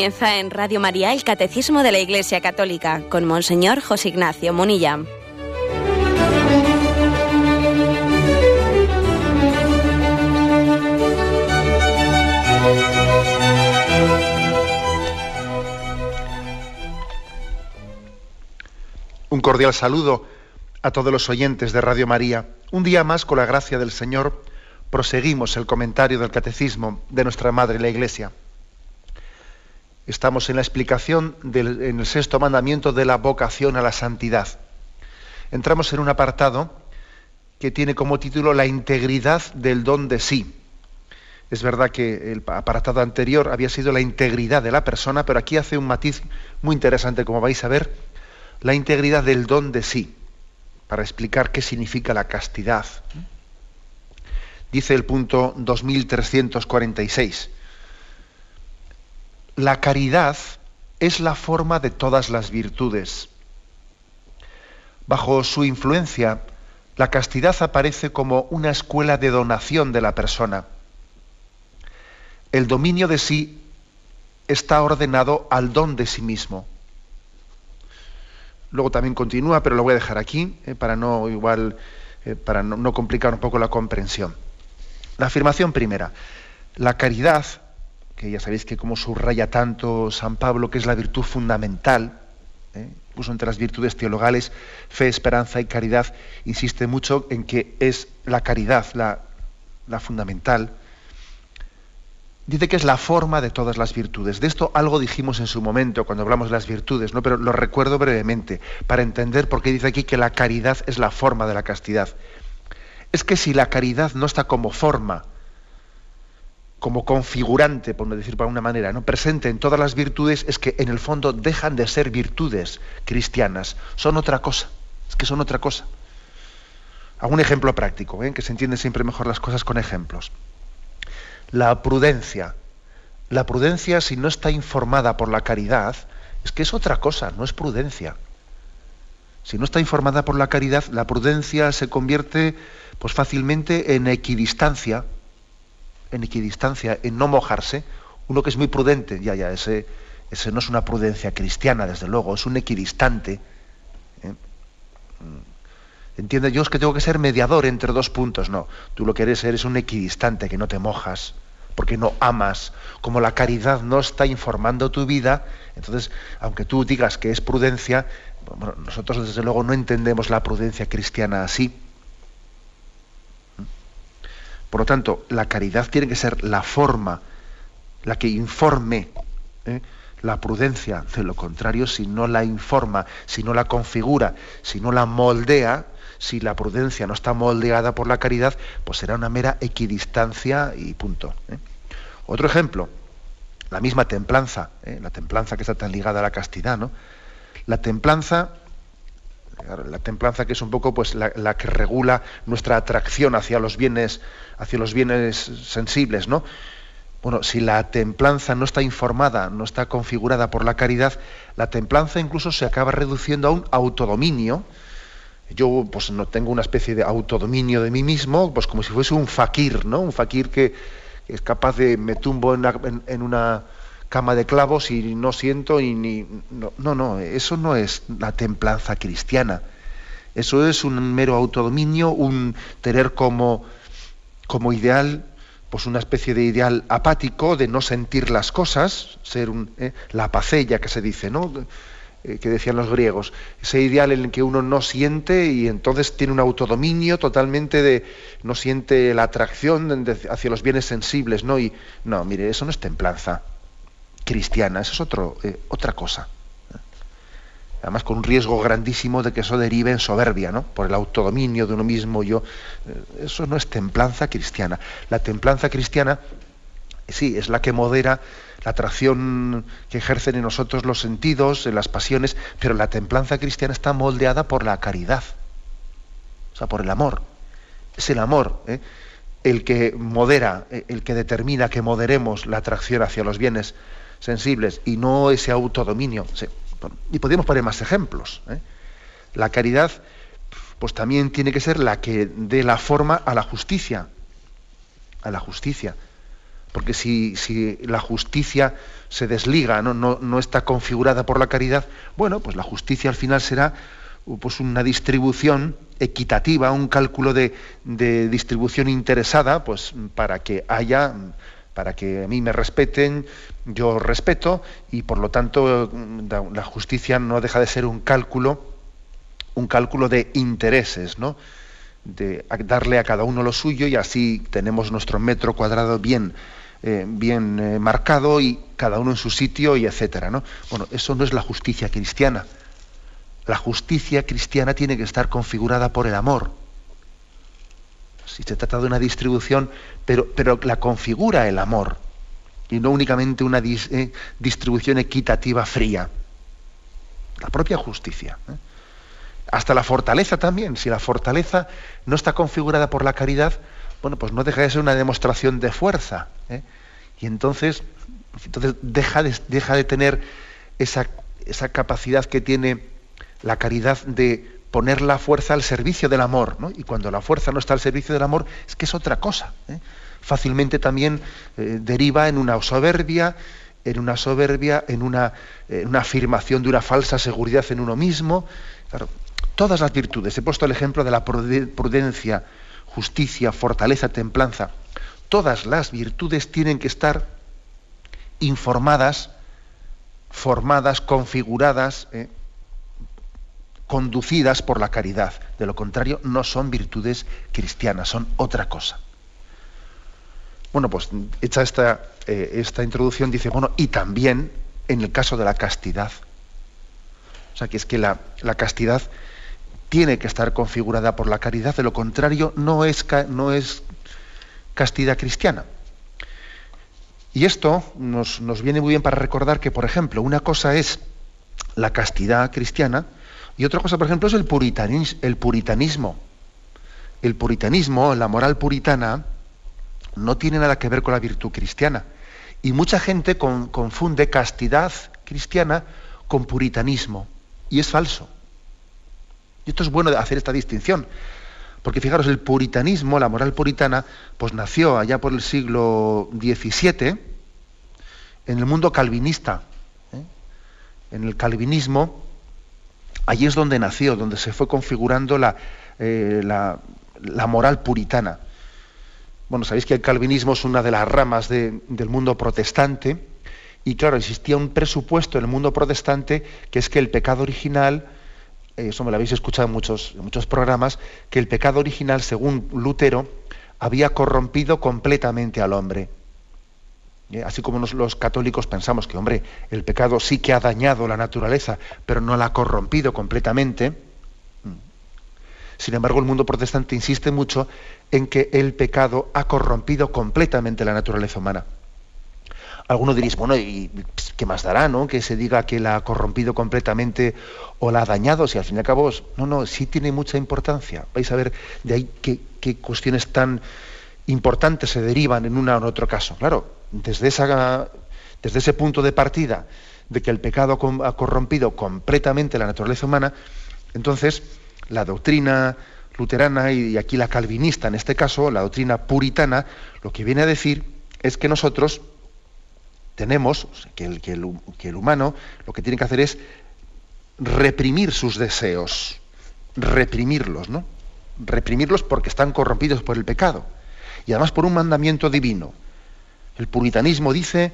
Comienza en Radio María el Catecismo de la Iglesia Católica con Monseñor José Ignacio Munilla. Un cordial saludo a todos los oyentes de Radio María. Un día más, con la gracia del Señor, proseguimos el comentario del Catecismo de nuestra Madre la Iglesia. Estamos en la explicación del, en el sexto mandamiento de la vocación a la santidad. Entramos en un apartado que tiene como título la integridad del don de sí. Es verdad que el apartado anterior había sido la integridad de la persona, pero aquí hace un matiz muy interesante, como vais a ver, la integridad del don de sí, para explicar qué significa la castidad. Dice el punto 2346 la caridad es la forma de todas las virtudes. Bajo su influencia, la castidad aparece como una escuela de donación de la persona. El dominio de sí está ordenado al don de sí mismo. Luego también continúa, pero lo voy a dejar aquí eh, para no igual eh, para no complicar un poco la comprensión. La afirmación primera: la caridad que ya sabéis que como subraya tanto San Pablo, que es la virtud fundamental, ¿eh? entre las virtudes teologales fe, esperanza y caridad, insiste mucho en que es la caridad la, la fundamental. Dice que es la forma de todas las virtudes. De esto algo dijimos en su momento cuando hablamos de las virtudes, ¿no? pero lo recuerdo brevemente para entender por qué dice aquí que la caridad es la forma de la castidad. Es que si la caridad no está como forma, como configurante, por decir para una manera, ¿no? presente en todas las virtudes, es que en el fondo dejan de ser virtudes cristianas, son otra cosa, es que son otra cosa. Hago un ejemplo práctico, ¿eh? que se entienden siempre mejor las cosas con ejemplos. La prudencia. La prudencia, si no está informada por la caridad, es que es otra cosa, no es prudencia. Si no está informada por la caridad, la prudencia se convierte pues, fácilmente en equidistancia, en equidistancia, en no mojarse, uno que es muy prudente, ya, ya, ese, ese no es una prudencia cristiana, desde luego, es un equidistante. ¿eh? Entiende, yo es que tengo que ser mediador entre dos puntos. No, tú lo que eres eres un equidistante, que no te mojas, porque no amas. Como la caridad no está informando tu vida, entonces, aunque tú digas que es prudencia, nosotros desde luego no entendemos la prudencia cristiana así. Por lo tanto, la caridad tiene que ser la forma, la que informe ¿eh? la prudencia. De lo contrario, si no la informa, si no la configura, si no la moldea, si la prudencia no está moldeada por la caridad, pues será una mera equidistancia y punto. ¿eh? Otro ejemplo, la misma templanza, ¿eh? la templanza que está tan ligada a la castidad, ¿no? La templanza la templanza que es un poco pues la, que regula nuestra atracción hacia los bienes hacia los bienes sensibles no bueno si la templanza no está informada no está configurada por la caridad la templanza incluso se acaba reduciendo a un autodominio. Yo pues no tengo una especie de autodominio de mí mismo pues como si fuese un fakir no un fakir que, es capaz de me tumbo en una cama de clavos y no siento y ni no, no, eso no es la templanza cristiana. Eso es un mero autodominio, un tener como, como ideal, pues una especie de ideal apático de no sentir las cosas, ser un, eh, la apacella que se dice, ¿no? Eh, que decían los griegos, ese ideal en el que uno no siente y entonces tiene un autodominio totalmente de no siente la atracción hacia los bienes sensibles, ¿no? Y no, mire, eso no es templanza cristiana, eso es otro, eh, otra cosa. Además, con un riesgo grandísimo de que eso derive en soberbia, ¿no? Por el autodominio de uno mismo, yo. Eh, eso no es templanza cristiana. La templanza cristiana, sí, es la que modera la atracción que ejercen en nosotros los sentidos, en las pasiones, pero la templanza cristiana está moldeada por la caridad, o sea, por el amor. Es el amor ¿eh? el que modera, el que determina que moderemos la atracción hacia los bienes sensibles y no ese autodominio. Y podemos poner más ejemplos. ¿eh? La caridad, pues también tiene que ser la que dé la forma a la justicia, a la justicia. porque si, la justicia se desliga, ¿no? No, está configurada por la caridad, bueno, pues la justicia al final será pues una distribución equitativa, un cálculo de, distribución interesada, pues para que haya, para que a mí me respeten, yo respeto, y por lo tanto la justicia no deja de ser un cálculo, un cálculo de intereses, ¿no? de darle a cada uno lo suyo y así tenemos nuestro metro cuadrado bien, eh, bien eh, marcado y cada uno en su sitio y etcétera. ¿no? Bueno, eso no es la justicia cristiana. La justicia cristiana tiene que estar configurada por el amor. Si se trata de una distribución, pero, pero la configura el amor y no únicamente una eh, distribución equitativa fría. La propia justicia. Hasta la fortaleza también. Si la fortaleza no está configurada por la caridad, bueno, pues no deja de ser una demostración de fuerza. ¿eh? Y entonces, entonces deja, de, deja de tener esa, esa, capacidad que tiene la caridad de poner la fuerza al servicio del amor. ¿no? Y cuando la fuerza no está al servicio del amor, es que es otra cosa. ¿eh? Fácilmente también eh, deriva en una soberbia, en una soberbia, en una, afirmación de una falsa seguridad en uno mismo. Claro, todas las virtudes, he puesto el ejemplo de la prudencia, justicia, fortaleza, templanza, todas las virtudes tienen que estar informadas, formadas, configuradas, eh, conducidas por la caridad. De lo contrario, no son virtudes cristianas, son otra cosa. Bueno, pues hecha esta, eh, esta introducción, dice, bueno, y también en el caso de la castidad. O sea, que es que la, la castidad tiene que estar configurada por la caridad, de lo contrario no es, no es castidad cristiana. Y esto nos, viene muy bien para recordar que, por ejemplo, una cosa es la castidad cristiana y otra cosa, por ejemplo, es el, puritanismo. El puritanismo, la moral puritana, no tiene nada que ver con la virtud cristiana. Y mucha gente confunde castidad cristiana con puritanismo. Y es falso. Y esto es bueno hacer esta distinción, porque fijaros, el puritanismo, la moral puritana, pues nació allá por el siglo XVII en el mundo calvinista. ¿eh? En el calvinismo, allí es donde nació, donde se fue configurando la, eh, la, moral puritana. Bueno, sabéis que el calvinismo es una de las ramas del mundo protestante, y claro, existía un presupuesto en el mundo protestante que es que el pecado original, eso me lo habéis escuchado en muchos programas, que el pecado original, según Lutero, había corrompido completamente al hombre. ¿Eh? Así como los católicos pensamos que, hombre, el pecado sí que ha dañado la naturaleza, pero no la ha corrompido completamente. Mm. Sin embargo, el mundo protestante insiste mucho en que el pecado ha corrompido completamente la naturaleza humana. Algunos diréis, bueno, ¿y qué más dará, no? Que se diga que la ha corrompido completamente o la ha dañado, si al fin y al cabo, no, no, sí tiene mucha importancia. Vais a ver de ahí qué, cuestiones tan importantes se derivan en uno o en otro caso. Claro, desde, ese punto de partida de que el pecado ha corrompido completamente la naturaleza humana, entonces la doctrina luterana y aquí la calvinista, en este caso, la doctrina puritana, lo que viene a decir es que nosotros tenemos, que, el, humano lo que tiene que hacer es reprimir sus deseos, reprimirlos, ¿no? Reprimirlos porque están corrompidos por el pecado. Y además por un mandamiento divino. El puritanismo dice,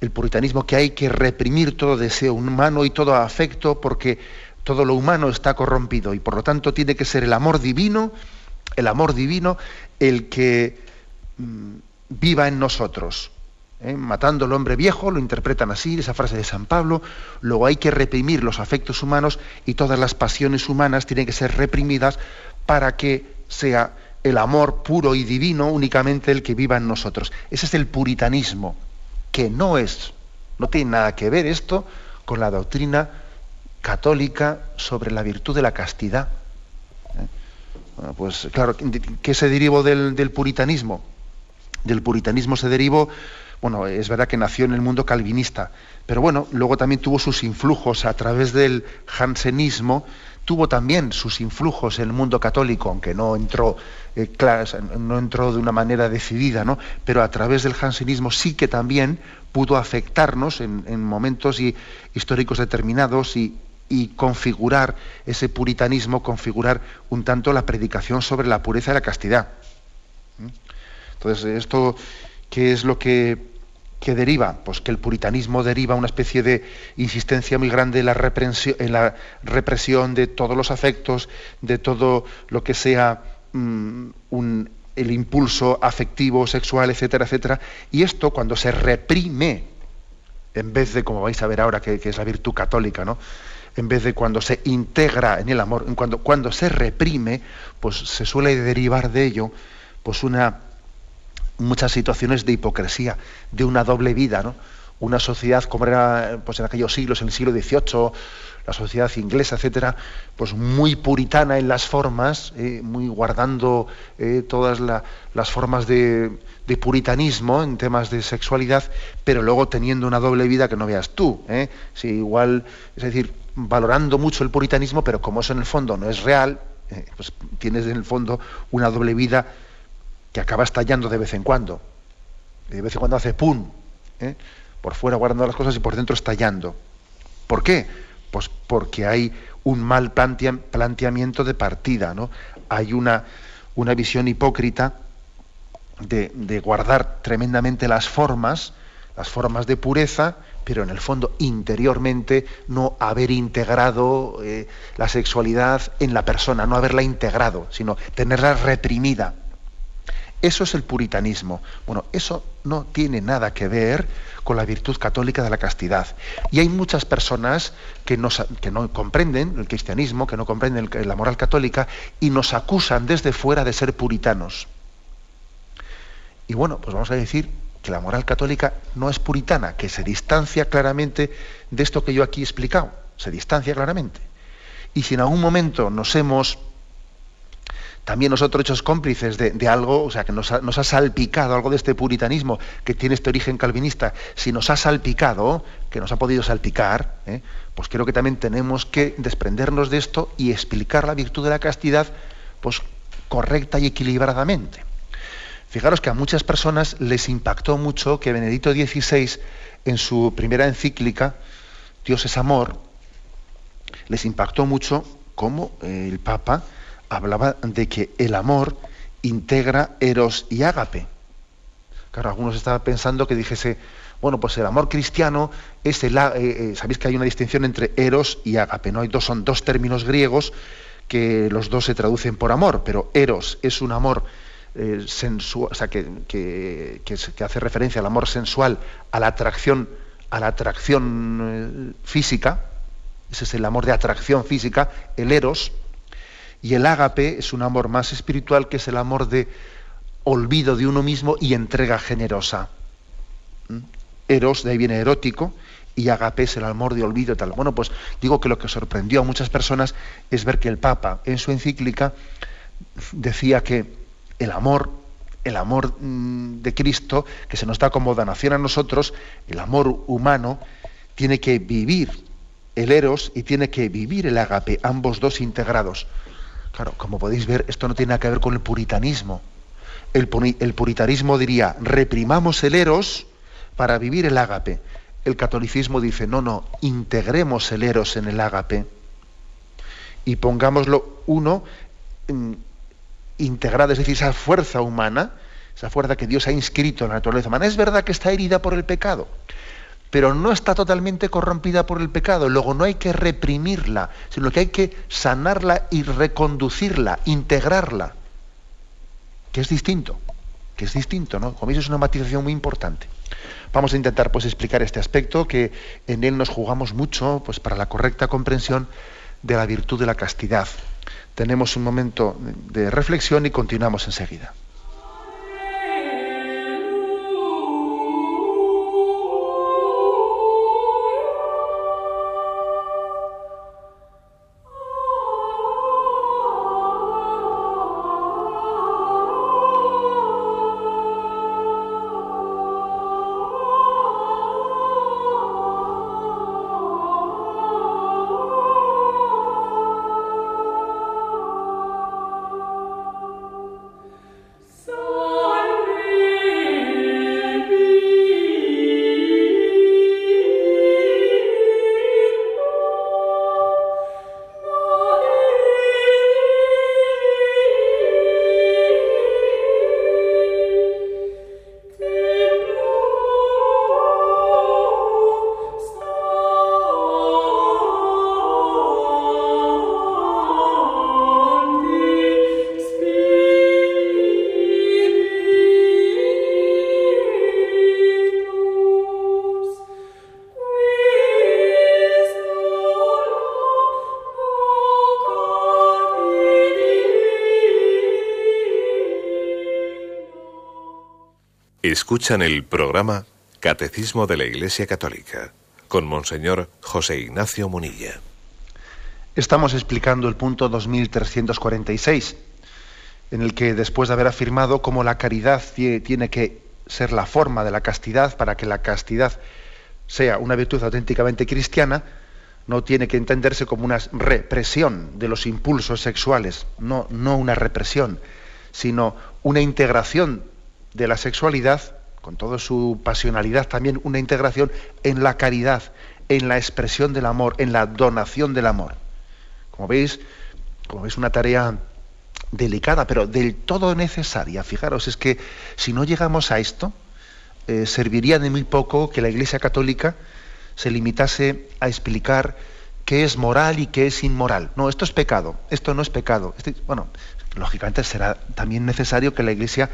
el puritanismo que hay que reprimir todo deseo humano y todo afecto porque todo lo humano está corrompido y por lo tanto tiene que ser el amor divino, el amor divino el que mm, viva en nosotros. ¿eh? matando al hombre viejo, lo interpretan así, esa frase de San Pablo, luego hay que reprimir los afectos humanos y todas las pasiones humanas tienen que ser reprimidas para que sea el amor puro y divino únicamente el que viva en nosotros. Ese es el puritanismo, que no es, no tiene nada que ver esto con la doctrina católica sobre la virtud de la castidad. ¿eh? Bueno, pues claro, ¿qué se derivó del, del puritanismo? Del puritanismo se derivó bueno, es verdad que nació en el mundo calvinista, pero bueno, luego también tuvo sus influjos a través del jansenismo, tuvo también sus influjos en el mundo católico, aunque no entró, eh, no entró de una manera decidida, ¿no? pero a través del jansenismo sí que también pudo afectarnos en, momentos históricos determinados y, configurar ese puritanismo, configurar un tanto la predicación sobre la pureza y la castidad. ¿Mm? Entonces, esto, ¿qué es lo que que deriva? Pues que el puritanismo deriva una especie de insistencia muy grande en la, represión, de todos los afectos, de todo lo que sea mm, el impulso afectivo, sexual, etcétera, etcétera. Y esto cuando se reprime, en vez de, como vais a ver ahora, que, es la virtud católica, ¿no? en vez de cuando se integra en el amor, cuando, cuando se reprime, pues se suele derivar de ello pues una muchas situaciones de hipocresía, de una doble vida, ¿no? Una sociedad como era pues en aquellos siglos, en el siglo XVIII, la sociedad inglesa, etcétera, pues muy puritana en las formas, eh, muy guardando eh, todas las formas de, puritanismo en temas de sexualidad, pero luego teniendo una doble vida que no veas tú. ¿eh? Si igual, es decir, valorando mucho el puritanismo, pero como eso en el fondo no es real, pues tienes en el fondo una doble vida que acaba estallando de vez en cuando. De vez en cuando hace pum, ¿eh? por fuera guardando las cosas y por dentro estallando. ¿Por qué? Pues porque hay un mal planteamiento de partida, ¿no? Hay una, visión hipócrita de, guardar tremendamente las formas, las formas de pureza, pero en el fondo interiormente no haber integrado eh, la sexualidad en la persona, no haberla integrado, sino tenerla reprimida. Eso es el puritanismo. Bueno, eso no tiene nada que ver con la virtud católica de la castidad. Y hay muchas personas que, no comprenden el cristianismo, que no comprenden la moral católica y nos acusan desde fuera de ser puritanos. Y bueno, pues vamos a decir que la moral católica no es puritana, que se distancia claramente de esto que yo aquí he explicado, se distancia claramente. Y si en algún momento nos hemos también nosotros hechos cómplices de, algo, o sea, que nos ha, salpicado algo de este puritanismo que tiene este origen calvinista, si nos ha salpicado, que nos ha podido salpicar, ¿eh? pues creo que también tenemos que desprendernos de esto y explicar la virtud de la castidad pues, correcta y equilibradamente. Fijaros que a muchas personas les impactó mucho que Benedicto XVI, en su primera encíclica, Dios es amor, les impactó mucho cómo el Papa hablaba de que el amor integra eros y ágape. Claro, algunos estaban pensando que dijese, bueno, pues el amor cristiano es el... Eh, eh, Sabéis que hay una distinción entre eros y ágape, ¿no? Hay dos, son dos términos griegos que los dos se traducen por amor, pero eros es un amor eh, sensual, o sea, que, que, hace referencia al amor sensual, a la atracción, a la atracción física, ese es el amor de atracción física, el eros, y el ágape es un amor más espiritual que es el amor de olvido de uno mismo y entrega generosa. ¿Mm? Eros, de ahí viene erótico, y agape es el amor de olvido tal. Bueno, pues digo que lo que sorprendió a muchas personas es ver que el Papa en su encíclica decía que el amor, el amor mm, de Cristo, que se nos da como donación a nosotros, el amor humano, tiene que vivir el eros y tiene que vivir el agape, ambos dos integrados. Claro, como podéis ver, esto no tiene nada que ver con el puritanismo. El, puritanismo diría, reprimamos el eros para vivir el ágape. El catolicismo dice, no, no, integremos el eros en el ágape y pongámoslo uno integrado, es decir, esa fuerza humana, esa fuerza que Dios ha inscrito en la naturaleza humana. Es verdad que está herida por el pecado, pero no está totalmente corrompida por el pecado. Luego no hay que reprimirla, sino que hay que sanarla y reconducirla, integrarla, que es distinto, que es distinto, ¿no? Como veis es una matización muy importante. Vamos a intentar pues explicar este aspecto que en él nos jugamos mucho pues para la correcta comprensión de la virtud de la castidad. Tenemos un momento de reflexión y continuamos enseguida. Escuchan el programa Catecismo de la Iglesia Católica con Monseñor José Ignacio Munilla. Estamos explicando el punto 2346, en el que después de haber afirmado cómo la caridad tiene que ser la forma de la castidad para que la castidad sea una virtud auténticamente cristiana, no tiene que entenderse como una represión de los impulsos sexuales, no, no una represión, sino una integración de la sexualidad, con toda su pasionalidad, también una integración en la caridad, en la expresión del amor, en la donación del amor. Como veis, como veis, una tarea delicada, pero del todo necesaria. Fijaros, es que si no llegamos a esto, eh, serviría de muy poco que la Iglesia Católica se limitase a explicar qué es moral y qué es inmoral. No, esto es pecado, esto no es pecado. Este, bueno, lógicamente será también necesario que la Iglesia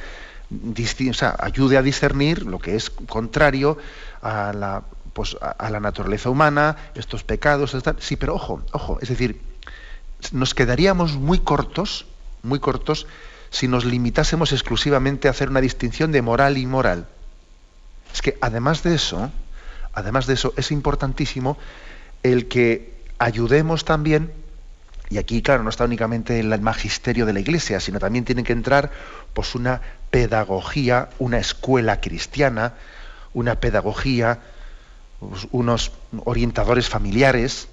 ayude a discernir lo que es contrario a la, pues, a, la naturaleza humana, estos pecados, sí, pero ojo, ojo, es decir, nos quedaríamos muy cortos, muy cortos, si nos limitásemos exclusivamente a hacer una distinción de moral y inmoral. Es que además de eso, además de eso, es importantísimo el que ayudemos también y aquí, claro, no está únicamente el magisterio de la Iglesia, sino también tienen que entrar pues, una pedagogía, una escuela cristiana, una pedagogía, pues, unos orientadores familiares,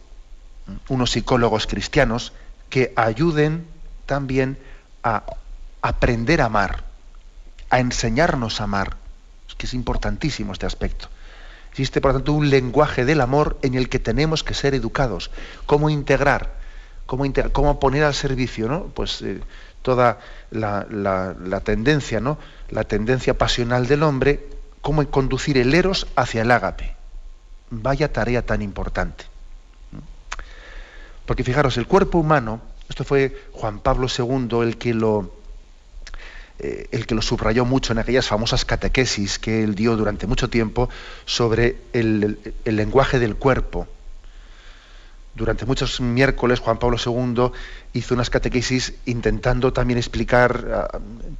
unos psicólogos cristianos que ayuden también a aprender a amar, a enseñarnos a amar. Es que es importantísimo este aspecto. Existe, por lo tanto, un lenguaje del amor en el que tenemos que ser educados. Cómo integrar cómo, poner al servicio ¿no? pues, eh, toda la, tendencia, ¿no? la tendencia pasional del hombre, cómo conducir el eros hacia el ágape. Vaya tarea tan importante. Porque fijaros, el cuerpo humano, esto fue Juan Pablo II el que lo, eh, el que lo subrayó mucho en aquellas famosas catequesis que él dio durante mucho tiempo sobre el lenguaje del cuerpo durante muchos miércoles Juan Pablo II hizo unas catequesis intentando también explicar,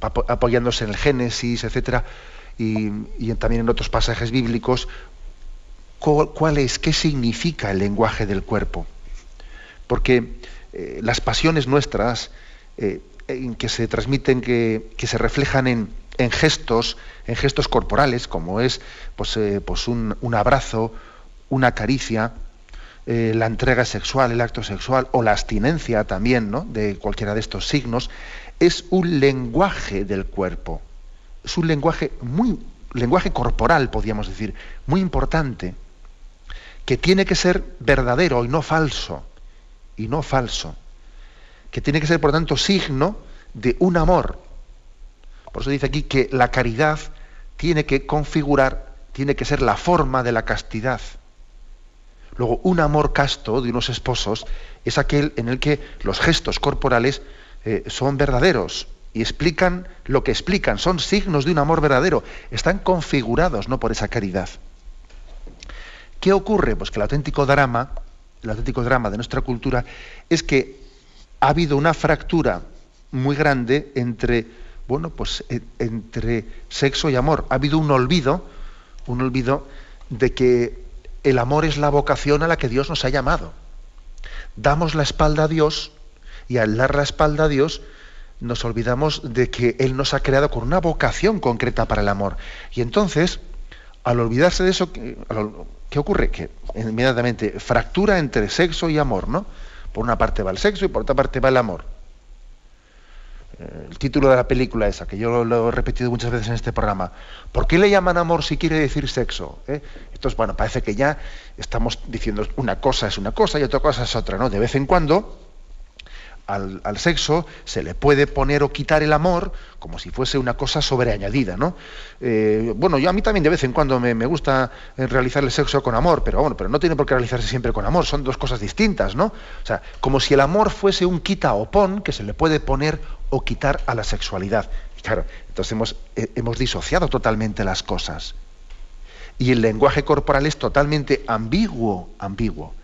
ah, apoyándose en el Génesis, etcétera, y, también en otros pasajes bíblicos, cuál es, qué significa el lenguaje del cuerpo. Porque eh, las pasiones nuestras, eh, en que se transmiten, que, se reflejan en, gestos, en gestos corporales, como es pues, eh, pues un, un abrazo, una caricia, eh, la entrega sexual, el acto sexual o la abstinencia también ¿no? de cualquiera de estos signos, es un lenguaje del cuerpo. Es un lenguaje muy, lenguaje corporal, podríamos decir, muy importante, que tiene que ser verdadero y no falso. Y no falso. Que tiene que ser, por tanto, signo de un amor. Por eso dice aquí que la caridad tiene que configurar, tiene que ser la forma de la castidad. Luego, un amor casto de unos esposos es aquel en el que los gestos corporales eh, son verdaderos y explican lo que explican, son signos de un amor verdadero, están configurados no por esa caridad. ¿Qué ocurre? Pues que el auténtico drama, el auténtico drama de nuestra cultura es que ha habido una fractura muy grande entre, bueno, pues entre sexo y amor. Ha habido un olvido, un olvido de que el amor es la vocación a la que Dios nos ha llamado. Damos la espalda a Dios y al dar la espalda a Dios nos olvidamos de que Él nos ha creado con una vocación concreta para el amor. Y entonces, al olvidarse de eso, ¿qué ocurre? Que inmediatamente fractura entre sexo y amor, ¿no? Por una parte va el sexo y por otra parte va el amor el título de la película esa, que yo lo, he repetido muchas veces en este programa. ¿Por qué le llaman amor si quiere decir sexo? ¿Eh? Entonces, bueno, parece que ya estamos diciendo una cosa es una cosa y otra cosa es otra, ¿no? De vez en cuando al, sexo se le puede poner o quitar el amor como si fuese una cosa sobreañadida, ¿no? Eh, bueno, yo a mí también de vez en cuando me, gusta eh, realizar el sexo con amor, pero bueno, pero no tiene por qué realizarse siempre con amor, son dos cosas distintas, ¿no? O sea, como si el amor fuese un quita o pon que se le puede poner o quitar a la sexualidad. claro, entonces hemos, eh, hemos disociado totalmente las cosas. Y el lenguaje corporal es totalmente ambiguo, ambiguo.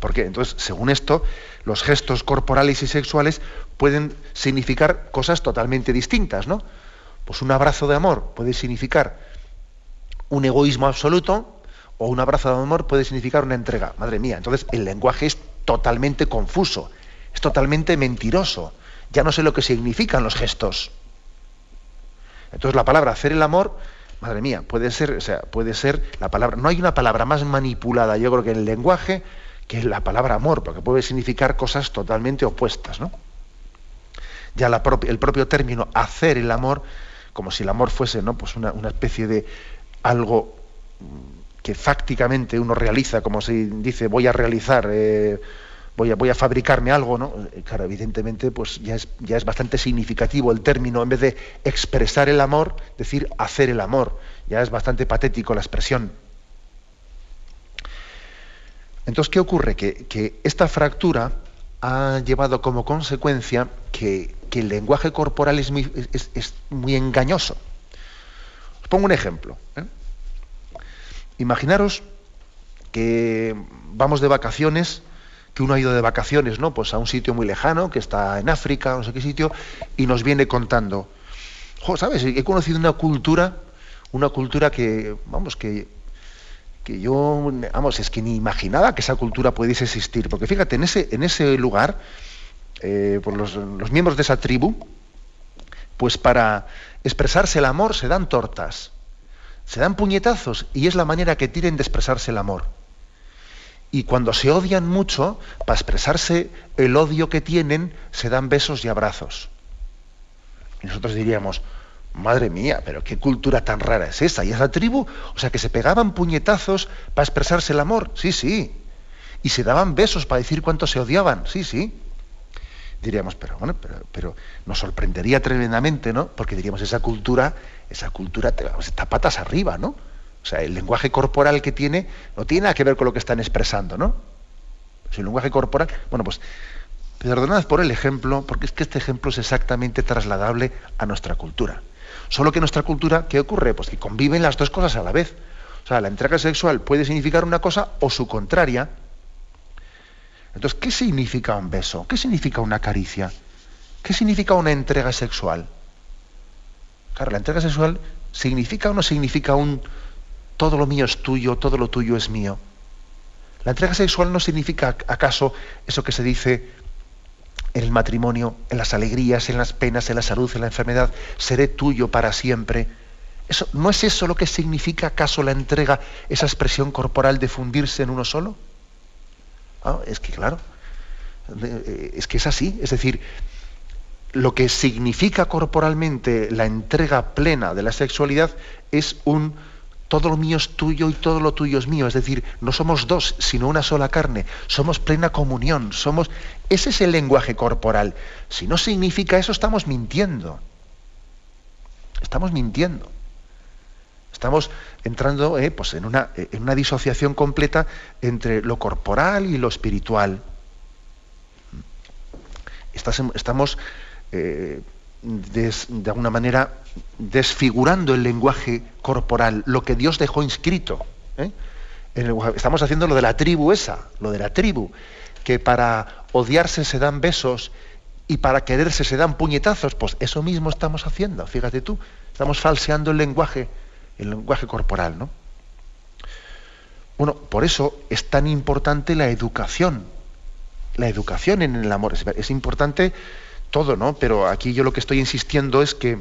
Porque entonces, según esto, los gestos corporales y sexuales pueden significar cosas totalmente distintas, ¿no? Pues un abrazo de amor puede significar un egoísmo absoluto o un abrazo de amor puede significar una entrega. Madre mía, entonces el lenguaje es totalmente confuso, es totalmente mentiroso. Ya no sé lo que significan los gestos. Entonces la palabra hacer el amor, madre mía, puede ser, o sea, puede ser la palabra. No hay una palabra más manipulada, yo creo que en el lenguaje, que la palabra amor, porque puede significar cosas totalmente opuestas, ¿no? Ya el propio término hacer el amor, como si el amor fuese, ¿no? Pues una, especie de algo que fácticamente uno realiza, como si dice voy a realizar. Eh, voy a, fabricarme algo, ¿no? Eh, claro, evidentemente, pues ya es, bastante significativo el término, en vez de expresar el amor, decir hacer el amor. Ya es bastante patético la expresión. Entonces, ¿qué ocurre? Que, esta fractura ha llevado como consecuencia que, el lenguaje corporal es muy, es, muy engañoso. Os pongo un ejemplo. ¿eh? Imaginaros que vamos de vacaciones que uno ha ido de vacaciones, ¿no? Pues a un sitio muy lejano, que está en África, no sé qué sitio, y nos viene contando, ¿sabes? He conocido una cultura, una cultura que, vamos, que, que yo, vamos, es que ni imaginaba que esa cultura pudiese existir. Porque fíjate, en ese, en ese lugar, eh, por los, los miembros de esa tribu, pues para expresarse el amor se dan tortas, se dan puñetazos, y es la manera que tienen de expresarse el amor. Y cuando se odian mucho, para expresarse el odio que tienen, se dan besos y abrazos. Y nosotros diríamos, madre mía, pero qué cultura tan rara es esa. Y esa tribu, o sea, que se pegaban puñetazos para expresarse el amor, sí, sí. Y se daban besos para decir cuánto se odiaban, sí, sí. Diríamos, pero bueno, pero, nos sorprendería tremendamente, ¿no? Porque diríamos, esa cultura, esa cultura está patas arriba, ¿no? O sea, el lenguaje corporal que tiene no tiene nada que ver con lo que están expresando, ¿no? El lenguaje corporal, bueno, pues perdonad por el ejemplo, porque es que este ejemplo es exactamente trasladable a nuestra cultura. Solo que nuestra cultura, ¿qué ocurre? Pues que conviven las dos cosas a la vez. O sea, la entrega sexual puede significar una cosa o su contraria. Entonces, ¿qué significa un beso? ¿Qué significa una caricia? ¿Qué significa una entrega sexual? Claro, la entrega sexual significa o no significa un, todo lo mío es tuyo, todo lo tuyo es mío. La entrega sexual no significa acaso eso que se dice en el matrimonio, en las alegrías, en las penas, en la salud, en la enfermedad, seré tuyo para siempre. Eso, ¿No es eso lo que significa acaso la entrega, esa expresión corporal de fundirse en uno solo? Ah, es que claro, eh, es que es así. Es decir, lo que significa corporalmente la entrega plena de la sexualidad es un todo lo mío es tuyo y todo lo tuyo es mío. Es decir, no somos dos, sino una sola carne. Somos plena comunión. Somos. Ese es el lenguaje corporal. Si no significa eso, estamos mintiendo. Estamos mintiendo. Estamos entrando eh, pues en, una, en, una, disociación completa entre lo corporal y lo espiritual. Estamos eh, de alguna manera desfigurando el lenguaje corporal, lo que Dios dejó inscrito. ¿eh? estamos haciendo lo de la tribu esa, lo de la tribu, que para odiarse se dan besos y para quererse se dan puñetazos, pues eso mismo estamos haciendo, fíjate tú, estamos falseando el lenguaje, el lenguaje corporal, ¿no? Bueno, por eso es tan importante la educación, la educación en el amor, es importante todo, ¿no? Pero aquí yo lo que estoy insistiendo es que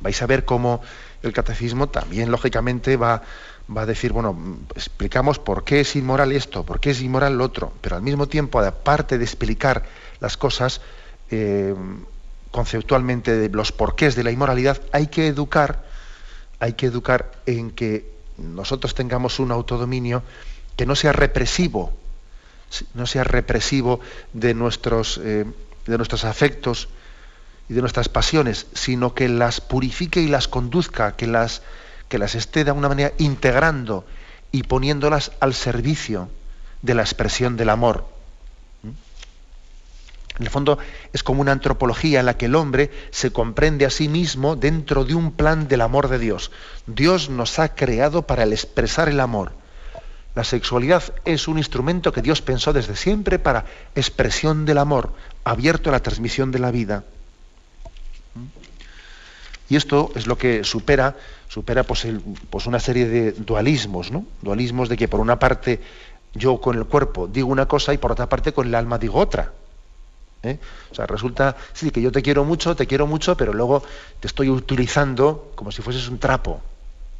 vais a ver cómo el catecismo también, lógicamente, va, va a decir, bueno, explicamos por qué es inmoral esto, por qué es inmoral lo otro, pero al mismo tiempo, aparte de explicar las cosas eh, conceptualmente de los porqués de la inmoralidad, hay que educar, hay que educar en que nosotros tengamos un autodominio que no sea represivo, no sea represivo de nuestros eh, de nuestros afectos y de nuestras pasiones, sino que las purifique y las conduzca, que las, que las esté de alguna manera integrando y poniéndolas al servicio de la expresión del amor. ¿Mm? En el fondo es como una antropología en la que el hombre se comprende a sí mismo dentro de un plan del amor de Dios. Dios nos ha creado para expresar el amor. La sexualidad es un instrumento que Dios pensó desde siempre para expresión del amor, abierto a la transmisión de la vida. Y esto es lo que supera, supera pues, pues una serie de dualismos, ¿no? Dualismos de que por una parte yo con el cuerpo digo una cosa y por otra parte con el alma digo otra. ¿eh? O sea, resulta, sí, que yo te quiero mucho, te quiero mucho, pero luego te estoy utilizando como si fueses un trapo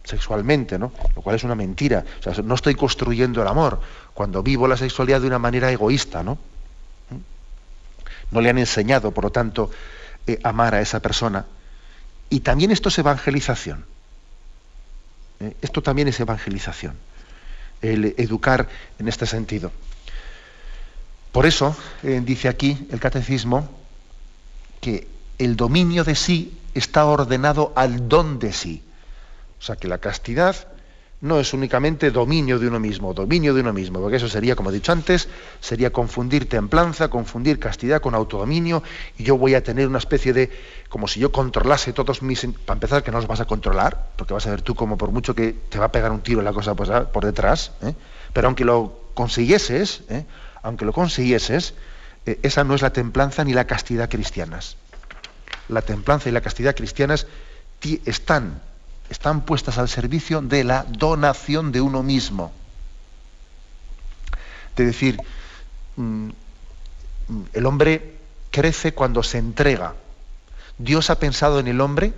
sexualmente, ¿no? Lo cual es una mentira. No estoy construyendo el amor cuando vivo la sexualidad de una manera egoísta, ¿no? No le han enseñado, por lo tanto, eh, amar a esa persona. Y también esto es evangelización. ¿eh? Esto también es evangelización. El educar en este sentido. Por eso eh, dice aquí el catecismo que el dominio de sí está ordenado al don de sí. O sea que la castidad no es únicamente dominio de uno mismo, dominio de uno mismo, porque eso sería, como he dicho antes, sería confundir templanza, confundir castidad con autodominio, y yo voy a tener una especie de, como si yo controlase todos mis... Para empezar, que no los vas a controlar, porque vas a ver tú como por mucho que te va a pegar un tiro la cosa pues, por detrás, ¿eh? pero aunque lo consiguieses, ¿eh? aunque lo consiguieses, eh, esa no es la templanza ni la castidad cristianas. La templanza y la castidad cristianas están están puestas al servicio de la donación de uno mismo. Es decir, mm, el hombre crece cuando se entrega. Dios ha pensado en el hombre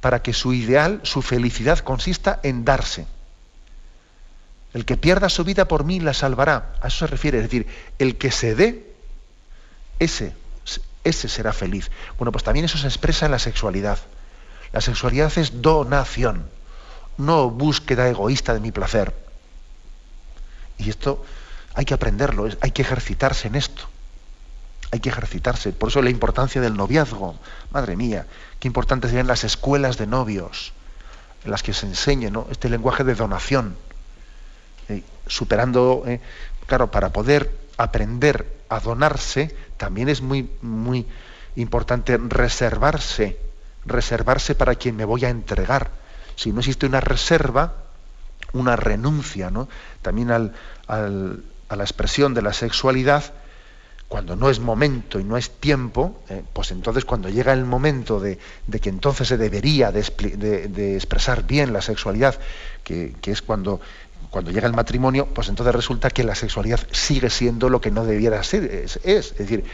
para que su ideal, su felicidad consista en darse. El que pierda su vida por mí la salvará. A eso se refiere. Es decir, el que se dé, ese, ese será feliz. Bueno, pues también eso se expresa en la sexualidad. La sexualidad es donación, no búsqueda egoísta de mi placer. Y esto hay que aprenderlo, hay que ejercitarse en esto. Hay que ejercitarse. Por eso la importancia del noviazgo. Madre mía, qué importante serían las escuelas de novios, en las que se enseñe este lenguaje de donación. Eh, superando, eh, claro, para poder aprender a donarse, también es muy, muy importante reservarse reservarse para quien me voy a entregar. Si no existe una reserva, una renuncia, ¿no? También a la expresión de la sexualidad, cuando no es momento y no es tiempo, eh, pues entonces cuando llega el momento de, que entonces se debería de, expresar bien la sexualidad, que, es cuando, cuando llega el matrimonio, pues entonces resulta que la sexualidad sigue siendo lo que no debiera ser. Es, es decir,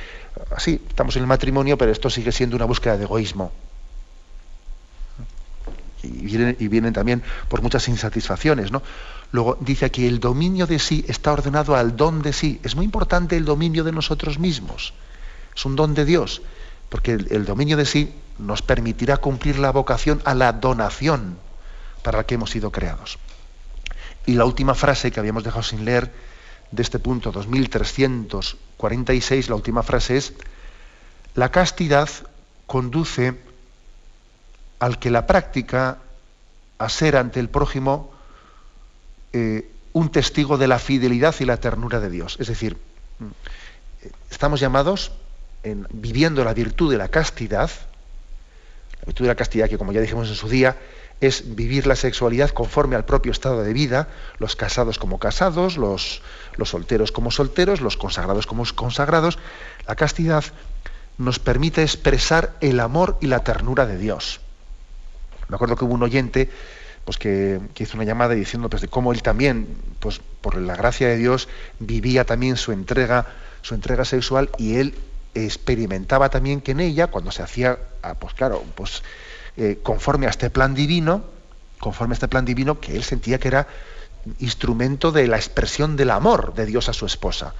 así, estamos en el matrimonio, pero esto sigue siendo una búsqueda de egoísmo y vienen, también por muchas insatisfacciones. ¿no? Luego dice aquí, el dominio de sí está ordenado al don de sí. Es muy importante el dominio de nosotros mismos. Es un don de Dios, porque el, dominio de sí nos permitirá cumplir la vocación a la donación para la que hemos sido creados. Y la última frase que habíamos dejado sin leer de este punto 2346, la última frase es, la castidad conduce al que la práctica a ser ante el prójimo eh, un testigo de la fidelidad y la ternura de Dios. Es decir, mm, estamos llamados, en, viviendo la virtud de la castidad, la virtud de la castidad que como ya dijimos en su día, es vivir la sexualidad conforme al propio estado de vida, los casados como casados, los, los solteros como solteros, los consagrados como consagrados. La castidad nos permite expresar el amor y la ternura de Dios. Me acuerdo que hubo un oyente pues que, hizo una llamada diciendo pues, de cómo él también, pues por la gracia de Dios, vivía también su entrega, su entrega sexual y él experimentaba también que en ella, cuando se hacía, ah, pues claro, pues eh, conforme a este plan divino, conforme a este plan divino, que él sentía que era instrumento de la expresión del amor de Dios a su esposa,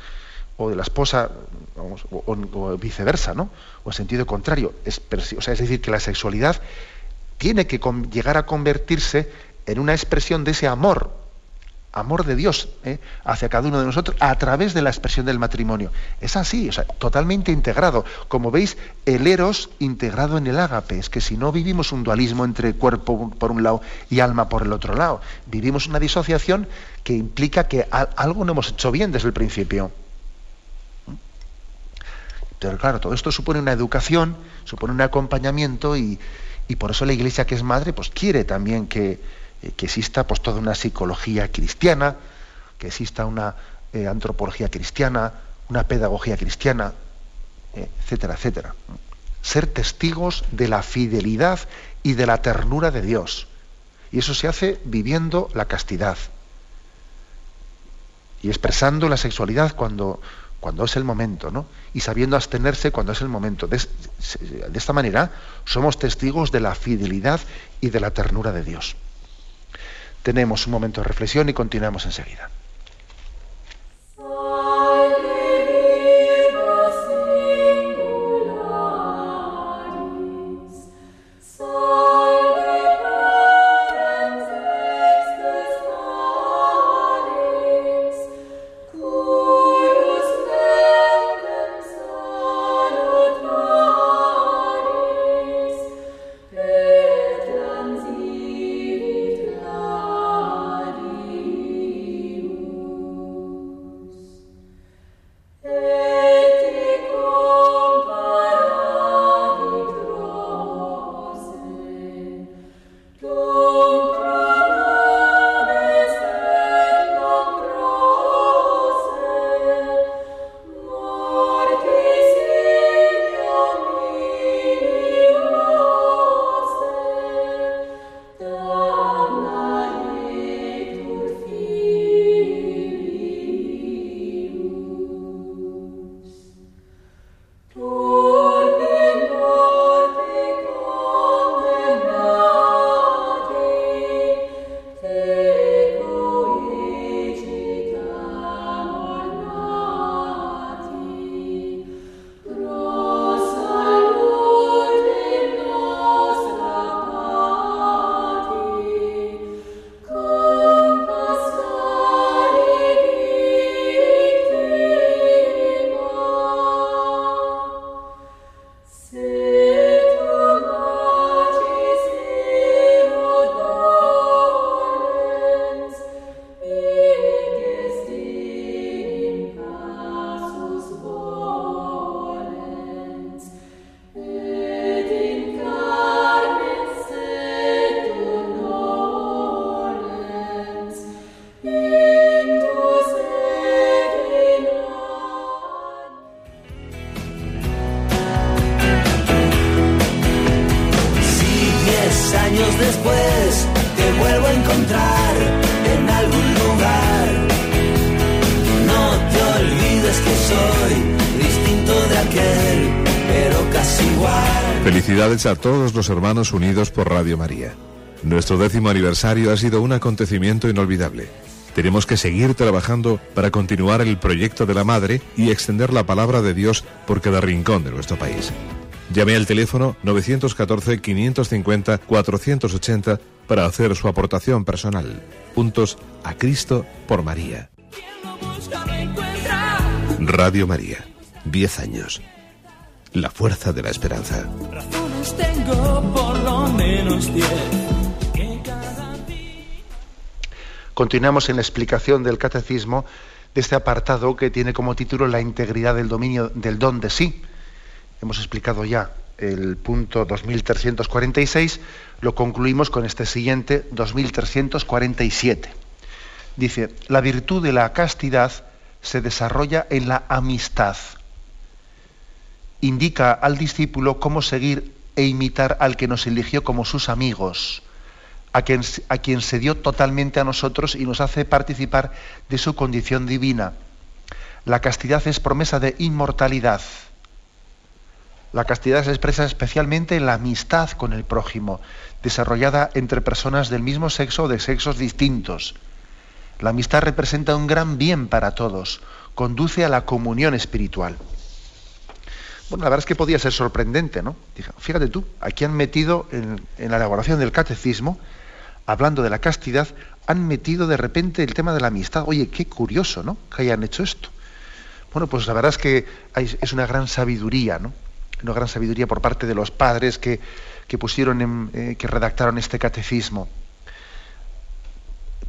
o de la esposa, o, viceversa, ¿no? O en sentido contrario. o sea, es decir, que la sexualidad tiene que llegar a convertirse en una expresión de ese amor, amor de Dios ¿eh? hacia cada uno de nosotros a través de la expresión del matrimonio. Es así, o sea, totalmente integrado. Como veis, el eros integrado en el ágape. Es que si no vivimos un dualismo entre cuerpo por un lado y alma por el otro lado, vivimos una disociación que implica que algo no hemos hecho bien desde el principio. Pero claro, todo esto supone una educación, supone un acompañamiento y, y por eso la Iglesia que es madre, pues quiere también que, eh, exista pues toda una psicología cristiana, que exista una eh, antropología cristiana, una pedagogía cristiana, eh, etcétera, etcétera. Ser testigos de la fidelidad y de la ternura de Dios. Y eso se hace viviendo la castidad y expresando la sexualidad cuando, cuando es el momento, ¿no? Y sabiendo abstenerse cuando es el momento. De, esta manera somos testigos de la fidelidad y de la ternura de Dios. Tenemos un momento de reflexión y continuamos enseguida. A todos los hermanos unidos por Radio María. Nuestro décimo aniversario ha sido un acontecimiento inolvidable. Tenemos que seguir trabajando para continuar el proyecto de la Madre y extender la palabra de Dios por cada rincón de nuestro país. Llame al teléfono 914-550-480 para hacer su aportación personal. Juntos a Cristo por María. Radio María. 10 años. La fuerza de la esperanza tengo por lo menos Continuamos en la explicación del catecismo de este apartado que tiene como título la integridad del dominio del don de sí. Hemos explicado ya el punto 2346, lo concluimos con este siguiente 2347. Dice, la virtud de la castidad se desarrolla en la amistad. Indica al discípulo cómo seguir e imitar al que nos eligió como sus amigos, a quien, a quien se dio totalmente a nosotros y nos hace participar de su condición divina. La castidad es promesa de inmortalidad. La castidad se expresa especialmente en la amistad con el prójimo, desarrollada entre personas del mismo sexo o de sexos distintos. La amistad representa un gran bien para todos, conduce a la comunión espiritual. Bueno, la verdad es que podía ser sorprendente, ¿no? Fíjate tú, aquí han metido en, la elaboración del catecismo, hablando de la castidad, han metido de repente el tema de la amistad. Oye, qué curioso, ¿no? Que hayan hecho esto. Bueno, pues la verdad es que es una gran sabiduría, ¿no? Una gran sabiduría por parte de los padres que, pusieron, eh, que redactaron este catecismo